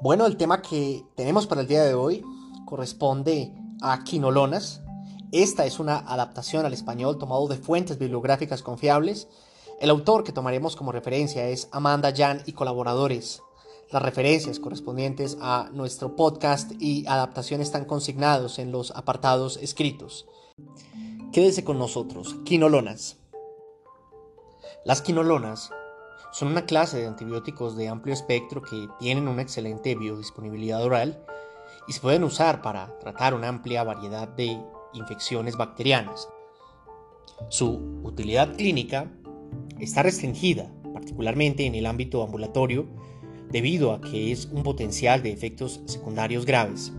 Bueno, el tema que tenemos para el día de hoy corresponde a quinolonas. Esta es una adaptación al español tomado de fuentes bibliográficas confiables. El autor que tomaremos como referencia es Amanda Jan y colaboradores. Las referencias correspondientes a nuestro podcast y adaptación están consignados en los apartados escritos. Quédese con nosotros. Quinolonas. Las quinolonas son una clase de antibióticos de amplio espectro que tienen una excelente biodisponibilidad oral y se pueden usar para tratar una amplia variedad de infecciones bacterianas. Su utilidad clínica está restringida, particularmente en el ámbito ambulatorio, debido a que es un potencial de efectos secundarios graves.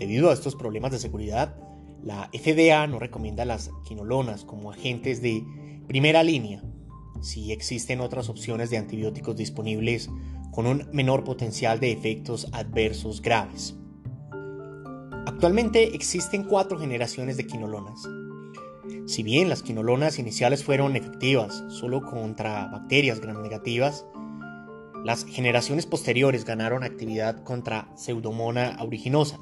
Debido a estos problemas de seguridad, la FDA no recomienda las quinolonas como agentes de primera línea si existen otras opciones de antibióticos disponibles con un menor potencial de efectos adversos graves. Actualmente existen cuatro generaciones de quinolonas. Si bien las quinolonas iniciales fueron efectivas solo contra bacterias gram negativas, las generaciones posteriores ganaron actividad contra Pseudomonas aeruginosa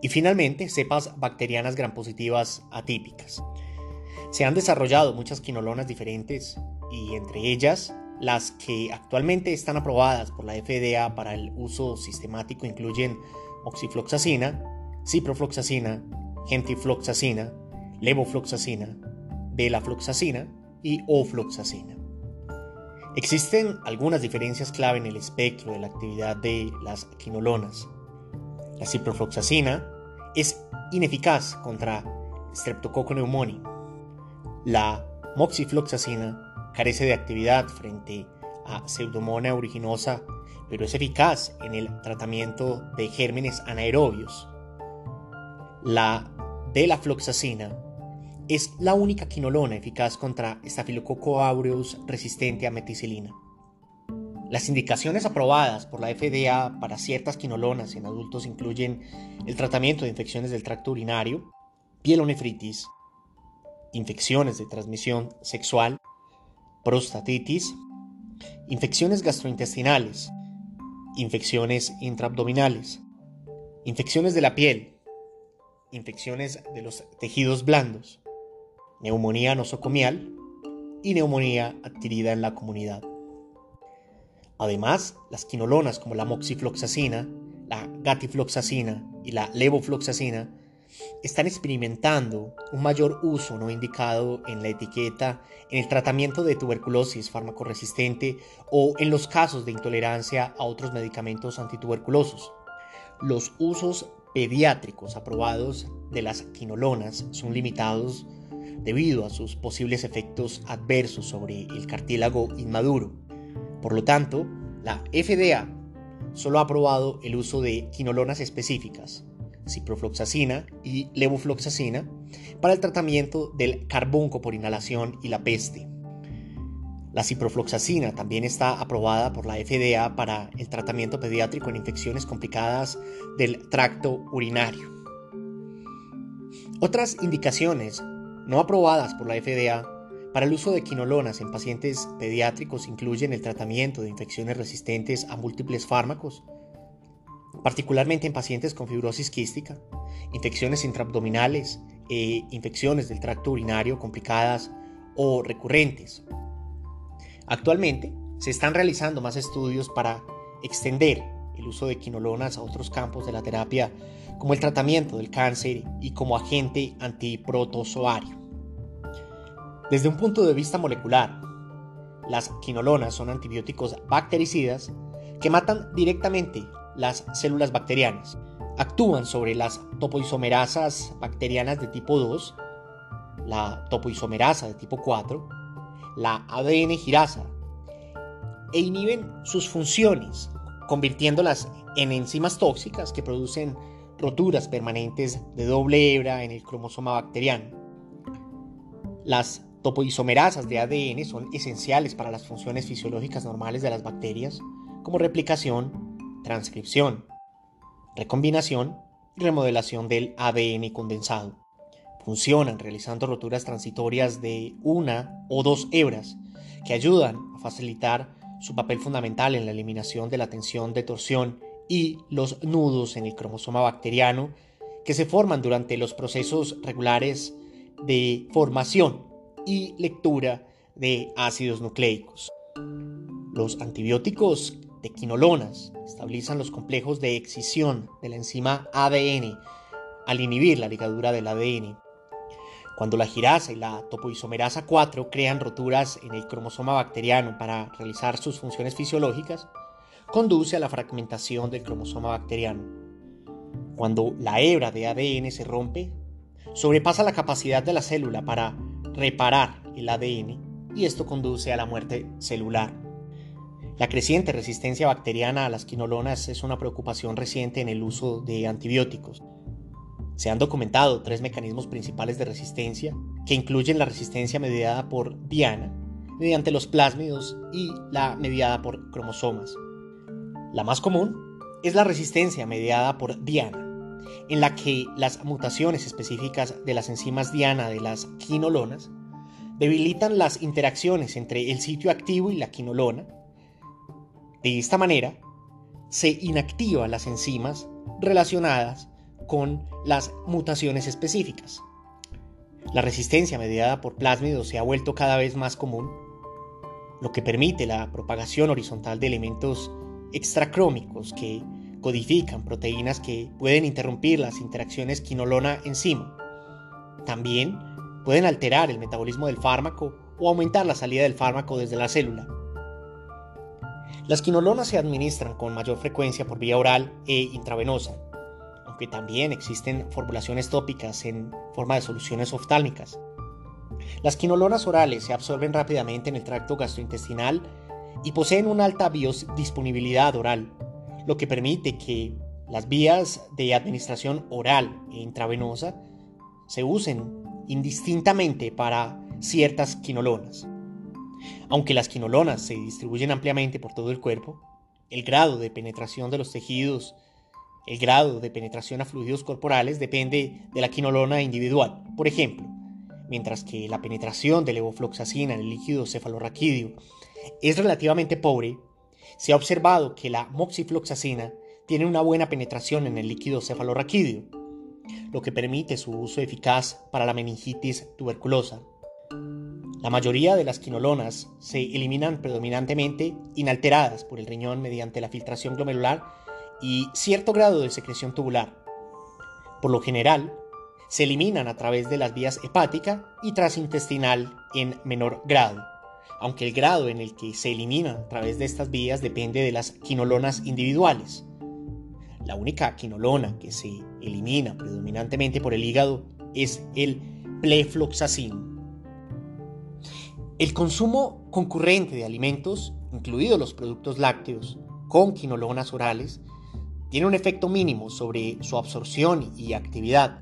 y finalmente cepas bacterianas gram positivas atípicas. Se han desarrollado muchas quinolonas diferentes y entre ellas las que actualmente están aprobadas por la FDA para el uso sistemático incluyen oxifloxacina, ciprofloxacina, gentifloxacina, levofloxacina, belafloxacina y ofloxacina. Existen algunas diferencias clave en el espectro de la actividad de las quinolonas. La ciprofloxacina es ineficaz contra Streptococcus pneumoniae. La moxifloxacina carece de actividad frente a Pseudomonas aeruginosa, pero es eficaz en el tratamiento de gérmenes anaerobios. La delafloxacina es la única quinolona eficaz contra Staphylococcus aureus resistente a meticilina. Las indicaciones aprobadas por la FDA para ciertas quinolonas en adultos incluyen el tratamiento de infecciones del tracto urinario, pielonefritis, infecciones de transmisión sexual, prostatitis, infecciones gastrointestinales, infecciones intraabdominales, infecciones de la piel, infecciones de los tejidos blandos, neumonía nosocomial y neumonía adquirida en la comunidad. Además, las quinolonas como la moxifloxacina, la gatifloxacina y la levofloxacina están experimentando un mayor uso no indicado en la etiqueta en el tratamiento de tuberculosis farmacoresistente o en los casos de intolerancia a otros medicamentos antituberculosos. Los usos pediátricos aprobados de las quinolonas son limitados debido a sus posibles efectos adversos sobre el cartílago inmaduro. Por lo tanto, la FDA solo ha aprobado el uso de quinolonas específicas, ciprofloxacina y levofloxacina para el tratamiento del carbunco por inhalación y la peste. La ciprofloxacina también está aprobada por la FDA para el tratamiento pediátrico en infecciones complicadas del tracto urinario. Otras indicaciones no aprobadas por la FDA para el uso de quinolonas en pacientes pediátricos incluyen el tratamiento de infecciones resistentes a múltiples fármacos, particularmente en pacientes con fibrosis quística, infecciones intraabdominales e infecciones del tracto urinario complicadas o recurrentes. Actualmente se están realizando más estudios para extender el uso de quinolonas a otros campos de la terapia como el tratamiento del cáncer y como agente antiprotozoario. Desde un punto de vista molecular, las quinolonas son antibióticos bactericidas que matan directamente las células bacterianas. Actúan sobre las topoisomerasas bacterianas de tipo 2, la topoisomerasa de tipo 4, la ADN girasa e inhiben sus funciones, convirtiéndolas en enzimas tóxicas que producen roturas permanentes de doble hebra en el cromosoma bacteriano. Las topoisomerasas de ADN son esenciales para las funciones fisiológicas normales de las bacterias, como replicación, transcripción, recombinación y remodelación del ADN condensado. Funcionan realizando roturas transitorias de una o dos hebras que ayudan a facilitar su papel fundamental en la eliminación de la tensión de torsión y los nudos en el cromosoma bacteriano que se forman durante los procesos regulares de formación y lectura de ácidos nucleicos. Los antibióticos de quinolonas estabilizan los complejos de excisión de la enzima ADN al inhibir la ligadura del ADN. Cuando la girasa y la topoisomerasa 4 crean roturas en el cromosoma bacteriano para realizar sus funciones fisiológicas, conduce a la fragmentación del cromosoma bacteriano. Cuando la hebra de ADN se rompe, sobrepasa la capacidad de la célula para reparar el ADN y esto conduce a la muerte celular. La creciente resistencia bacteriana a las quinolonas es una preocupación reciente en el uso de antibióticos. Se han documentado tres mecanismos principales de resistencia, que incluyen la resistencia mediada por diana, mediante los plásmidos, y la mediada por cromosomas. La más común es la resistencia mediada por diana, en la que las mutaciones específicas de las enzimas diana de las quinolonas debilitan las interacciones entre el sitio activo y la quinolona. De esta manera, se inactivan las enzimas relacionadas con las mutaciones específicas. La resistencia mediada por plásmidos se ha vuelto cada vez más común, lo que permite la propagación horizontal de elementos extracrómicos que codifican proteínas que pueden interrumpir las interacciones quinolona-enzima. También pueden alterar el metabolismo del fármaco o aumentar la salida del fármaco desde la célula. Las quinolonas se administran con mayor frecuencia por vía oral e intravenosa, aunque también existen formulaciones tópicas en forma de soluciones oftálmicas. Las quinolonas orales se absorben rápidamente en el tracto gastrointestinal y poseen una alta biodisponibilidad oral, lo que permite que las vías de administración oral e intravenosa se usen indistintamente para ciertas quinolonas. Aunque las quinolonas se distribuyen ampliamente por todo el cuerpo, el grado de penetración de los tejidos, el grado de penetración a fluidos corporales depende de la quinolona individual. Por ejemplo, mientras que la penetración de levofloxacina en el líquido cefalorraquídeo es relativamente pobre, se ha observado que la moxifloxacina tiene una buena penetración en el líquido cefalorraquídeo, lo que permite su uso eficaz para la meningitis tuberculosa. La mayoría de las quinolonas se eliminan predominantemente inalteradas por el riñón mediante la filtración glomerular y cierto grado de secreción tubular. Por lo general, se eliminan a través de las vías hepática y transintestinal en menor grado aunque el grado en el que se elimina a través de estas vías depende de las quinolonas individuales. La única quinolona que se elimina predominantemente por el hígado es el plefloxacin. El consumo concurrente de alimentos, incluidos los productos lácteos, con quinolonas orales, tiene un efecto mínimo sobre su absorción y actividad.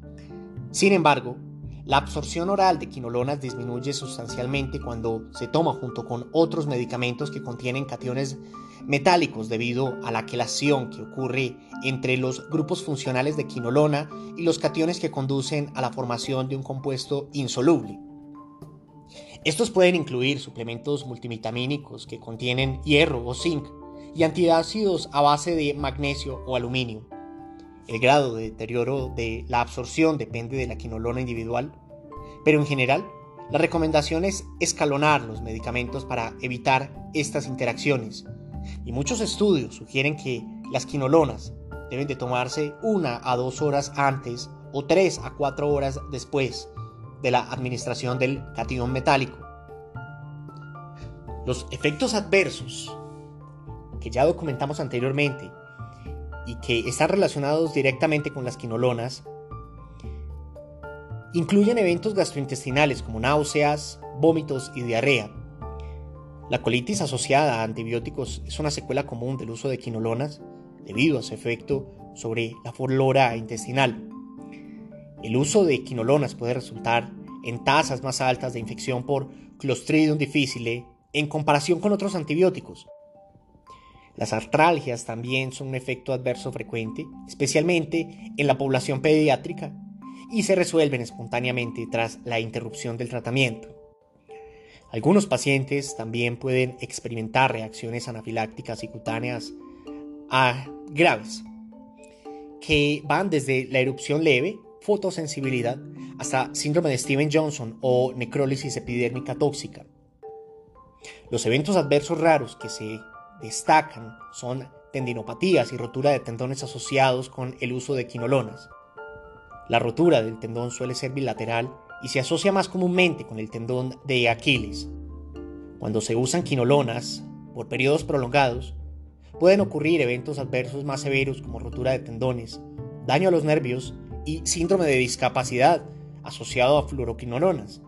Sin embargo, la absorción oral de quinolonas disminuye sustancialmente cuando se toma junto con otros medicamentos que contienen cationes metálicos debido a la quelación que ocurre entre los grupos funcionales de quinolona y los cationes que conducen a la formación de un compuesto insoluble. Estos pueden incluir suplementos multivitamínicos que contienen hierro o zinc y antiácidos a base de magnesio o aluminio. El grado de deterioro de la absorción depende de la quinolona individual, pero en general, la recomendación es escalonar los medicamentos para evitar estas interacciones. Y muchos estudios sugieren que las quinolonas deben de tomarse una a dos horas antes o tres a cuatro horas después de la administración del catión metálico. Los efectos adversos que ya documentamos anteriormente y que están relacionados directamente con las quinolonas, incluyen eventos gastrointestinales como náuseas, vómitos y diarrea. La colitis asociada a antibióticos es una secuela común del uso de quinolonas debido a su efecto sobre la flora intestinal. El uso de quinolonas puede resultar en tasas más altas de infección por Clostridium difficile en comparación con otros antibióticos, las artralgias también son un efecto adverso frecuente, especialmente en la población pediátrica, y se resuelven espontáneamente tras la interrupción del tratamiento. Algunos pacientes también pueden experimentar reacciones anafilácticas y cutáneas a graves, que van desde la erupción leve, fotosensibilidad, hasta síndrome de Steven Johnson o necrólisis epidérmica tóxica. Los eventos adversos raros que se destacan son tendinopatías y rotura de tendones asociados con el uso de quinolonas. La rotura del tendón suele ser bilateral y se asocia más comúnmente con el tendón de Aquiles. Cuando se usan quinolonas por periodos prolongados, pueden ocurrir eventos adversos más severos como rotura de tendones, daño a los nervios y síndrome de discapacidad asociado a fluoroquinolonas.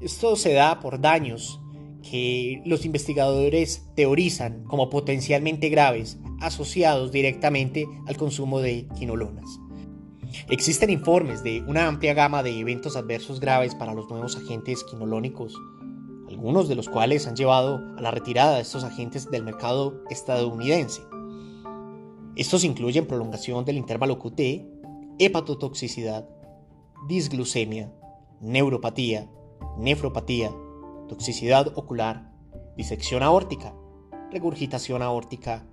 Esto se da por daños que los investigadores teorizan como potencialmente graves asociados directamente al consumo de quinolonas. Existen informes de una amplia gama de eventos adversos graves para los nuevos agentes quinoloónicos, algunos de los cuales han llevado a la retirada de estos agentes del mercado estadounidense. Estos incluyen prolongación del intervalo QT, hepatotoxicidad, disglucemia, neuropatía, nefropatía, toxicidad ocular, disección aórtica, regurgitación aórtica,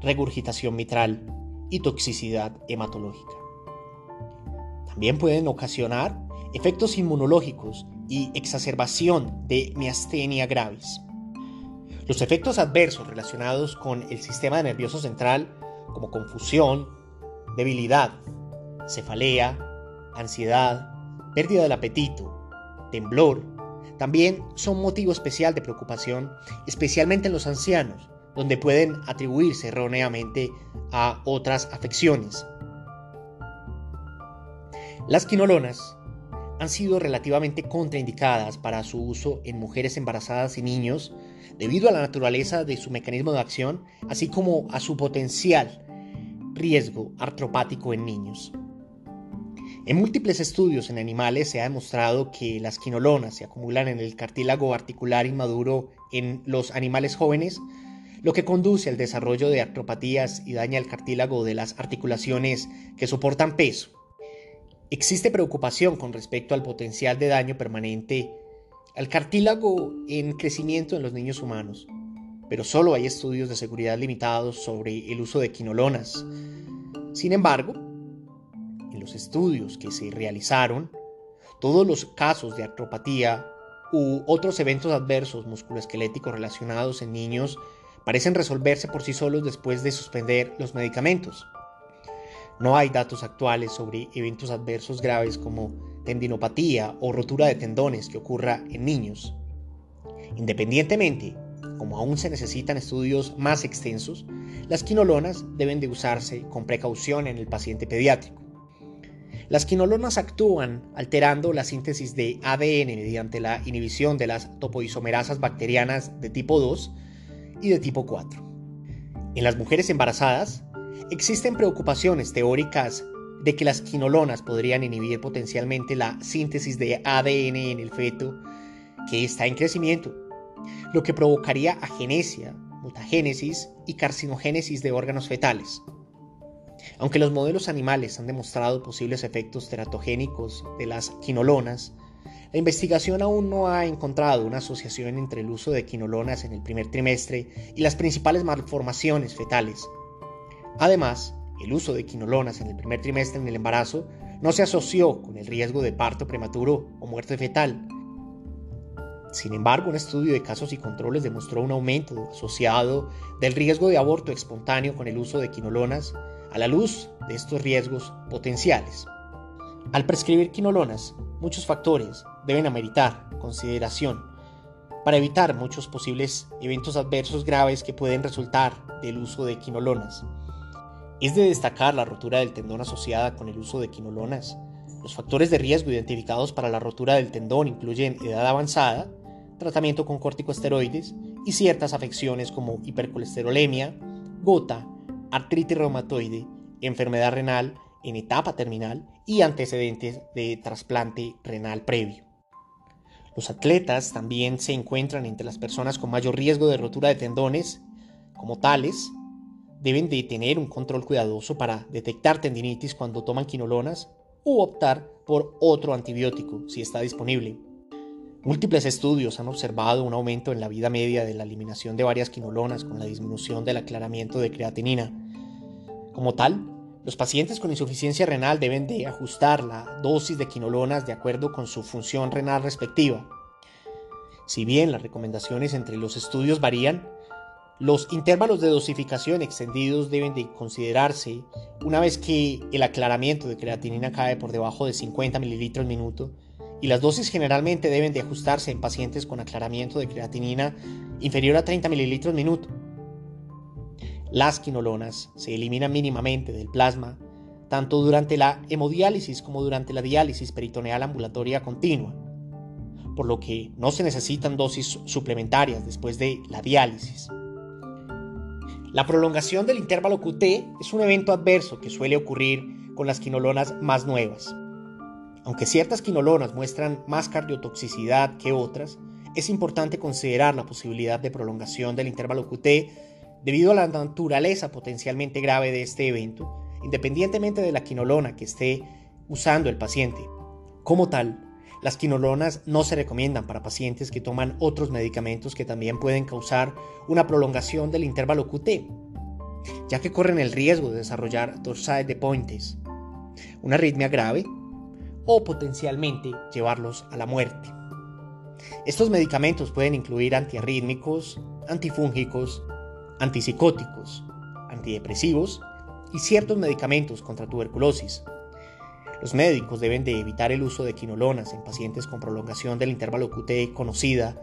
regurgitación mitral y toxicidad hematológica. También pueden ocasionar efectos inmunológicos y exacerbación de miastenia gravis. Los efectos adversos relacionados con el sistema nervioso central, como confusión, debilidad, cefalea, ansiedad, pérdida del apetito, temblor, también son motivo especial de preocupación, especialmente en los ancianos, donde pueden atribuirse erróneamente a otras afecciones, las quinolonas han sido relativamente contraindicadas para su uso en mujeres embarazadas y niños debido a la naturaleza de su mecanismo de acción, así como a su potencial riesgo artropático en niños. En múltiples estudios en animales se ha demostrado que las quinolonas se acumulan en el cartílago articular inmaduro en los animales jóvenes, lo que conduce al desarrollo de artropatías y daña el cartílago de las articulaciones que soportan peso. Existe preocupación con respecto al potencial de daño permanente al cartílago en crecimiento en los niños humanos, pero solo hay estudios de seguridad limitados sobre el uso de quinolonas. Sin embargo, en los estudios que se realizaron, todos los casos de artropatía u otros eventos adversos musculoesqueléticos relacionados en niños parecen resolverse por sí solos después de suspender los medicamentos. No hay datos actuales sobre eventos adversos graves como tendinopatía o rotura de tendones que ocurra en niños. Independientemente, como aún se necesitan estudios más extensos, las quinolonas deben de usarse con precaución en el paciente pediátrico. Las quinolonas actúan alterando la síntesis de ADN mediante la inhibición de las topoisomerasas bacterianas de tipo 2 y de tipo 4. En las mujeres embarazadas, Existen preocupaciones teóricas de que las quinolonas podrían inhibir potencialmente la síntesis de ADN en el feto que está en crecimiento, lo que provocaría agenesia, mutagénesis y carcinogénesis de órganos fetales. Aunque los modelos animales han demostrado posibles efectos teratogénicos de las quinolonas, la investigación aún no ha encontrado una asociación entre el uso de quinolonas en el primer trimestre y las principales malformaciones fetales. Además, el uso de quinolonas en el primer trimestre en el embarazo no se asoció con el riesgo de parto prematuro o muerte fetal. Sin embargo, un estudio de casos y controles demostró un aumento asociado del riesgo de aborto espontáneo con el uso de quinolonas a la luz de estos riesgos potenciales. Al prescribir quinolonas, muchos factores deben ameritar consideración para evitar muchos posibles eventos adversos graves que pueden resultar del uso de quinolonas. Es de destacar la rotura del tendón asociada con el uso de quinolonas. Los factores de riesgo identificados para la rotura del tendón incluyen edad avanzada, tratamiento con corticosteroides y ciertas afecciones como hipercolesterolemia, gota, artritis reumatoide, enfermedad renal en etapa terminal y antecedentes de trasplante renal previo. Los atletas también se encuentran entre las personas con mayor riesgo de rotura de tendones, como tales, deben de tener un control cuidadoso para detectar tendinitis cuando toman quinolonas u optar por otro antibiótico si está disponible. Múltiples estudios han observado un aumento en la vida media de la eliminación de varias quinolonas con la disminución del aclaramiento de creatinina. Como tal, los pacientes con insuficiencia renal deben de ajustar la dosis de quinolonas de acuerdo con su función renal respectiva. Si bien las recomendaciones entre los estudios varían, los intervalos de dosificación extendidos deben de considerarse una vez que el aclaramiento de creatinina cae por debajo de 50 mililitros minuto y las dosis generalmente deben de ajustarse en pacientes con aclaramiento de creatinina inferior a 30 mililitros minuto. Las quinolonas se eliminan mínimamente del plasma tanto durante la hemodiálisis como durante la diálisis peritoneal ambulatoria continua, por lo que no se necesitan dosis suplementarias después de la diálisis. La prolongación del intervalo QT es un evento adverso que suele ocurrir con las quinolonas más nuevas. Aunque ciertas quinolonas muestran más cardiotoxicidad que otras, es importante considerar la posibilidad de prolongación del intervalo QT debido a la naturaleza potencialmente grave de este evento, independientemente de la quinolona que esté usando el paciente. Como tal, las quinolonas no se recomiendan para pacientes que toman otros medicamentos que también pueden causar una prolongación del intervalo QT, ya que corren el riesgo de desarrollar torsade de pointes, una arritmia grave o potencialmente llevarlos a la muerte. Estos medicamentos pueden incluir antiarrítmicos, antifúngicos, antipsicóticos, antidepresivos y ciertos medicamentos contra tuberculosis. Los médicos deben de evitar el uso de quinolonas en pacientes con prolongación del intervalo QT conocida,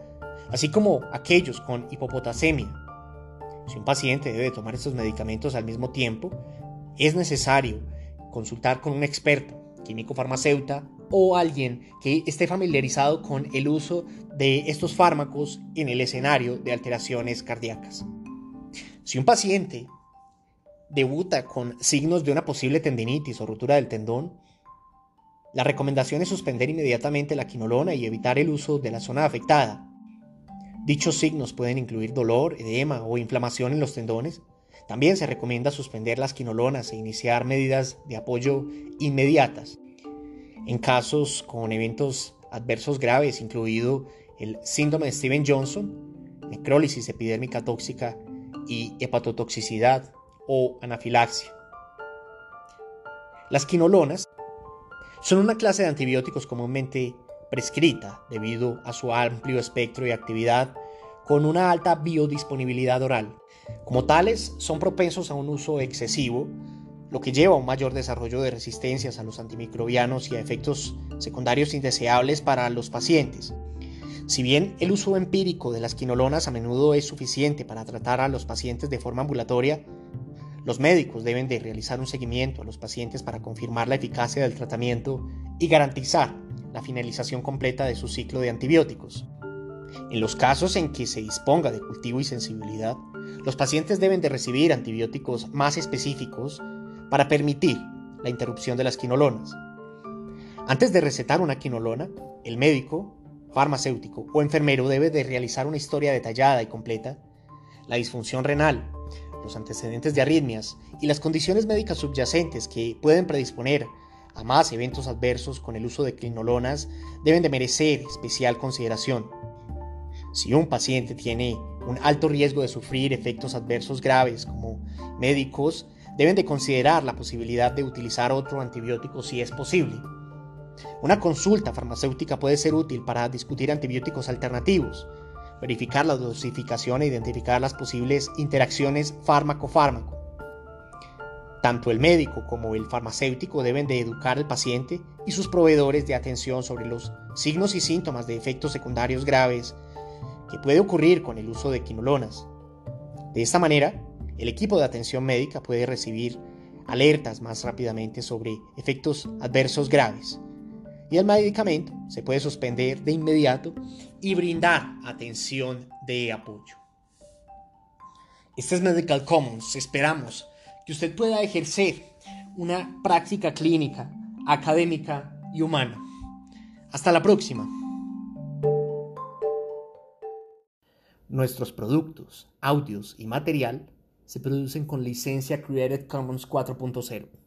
así como aquellos con hipopotasemia. Si un paciente debe tomar estos medicamentos al mismo tiempo, es necesario consultar con un experto químico farmacéutico o alguien que esté familiarizado con el uso de estos fármacos en el escenario de alteraciones cardíacas. Si un paciente debuta con signos de una posible tendinitis o rotura del tendón, la recomendación es suspender inmediatamente la quinolona y evitar el uso de la zona afectada. Dichos signos pueden incluir dolor, edema o inflamación en los tendones, también se recomienda suspender las quinolonas e iniciar medidas de apoyo inmediatas. En casos con eventos adversos graves, incluido el síndrome de Steven Johnson, necrólisis epidérmica tóxica y hepatotoxicidad o anafilaxia. Las quinolonas son una clase de antibióticos comúnmente prescrita debido a su amplio espectro y actividad con una alta biodisponibilidad oral. Como tales, son propensos a un uso excesivo, lo que lleva a un mayor desarrollo de resistencias a los antimicrobianos y a efectos secundarios indeseables para los pacientes. Si bien el uso empírico de las quinolonas a menudo es suficiente para tratar a los pacientes de forma ambulatoria, los médicos deben de realizar un seguimiento a los pacientes para confirmar la eficacia del tratamiento y garantizar la finalización completa de su ciclo de antibióticos. En los casos en que se disponga de cultivo y sensibilidad, los pacientes deben de recibir antibióticos más específicos para permitir la interrupción de las quinolonas. Antes de recetar una quinolona, el médico, farmacéutico o enfermero debe de realizar una historia detallada y completa, la disfunción renal, los antecedentes de arritmias y las condiciones médicas subyacentes que pueden predisponer a más eventos adversos con el uso de quinolonas deben de merecer especial consideración. Si un paciente tiene un alto riesgo de sufrir efectos adversos graves como médicos, deben de considerar la posibilidad de utilizar otro antibiótico si es posible. Una consulta farmacéutica puede ser útil para discutir antibióticos alternativos, verificar la dosificación e identificar las posibles interacciones fármaco-fármaco. Tanto el médico como el farmacéutico deben de educar al paciente y sus proveedores de atención sobre los signos y síntomas de efectos secundarios graves que puede ocurrir con el uso de quinolonas. De esta manera, el equipo de atención médica puede recibir alertas más rápidamente sobre efectos adversos graves y el medicamento se puede suspender de inmediato y brindar atención de apoyo. Este es Medical Commons. Esperamos que usted pueda ejercer una práctica clínica, académica y humana. Hasta la próxima. Nuestros productos, audios y material se producen con licencia Creative Commons 4.0.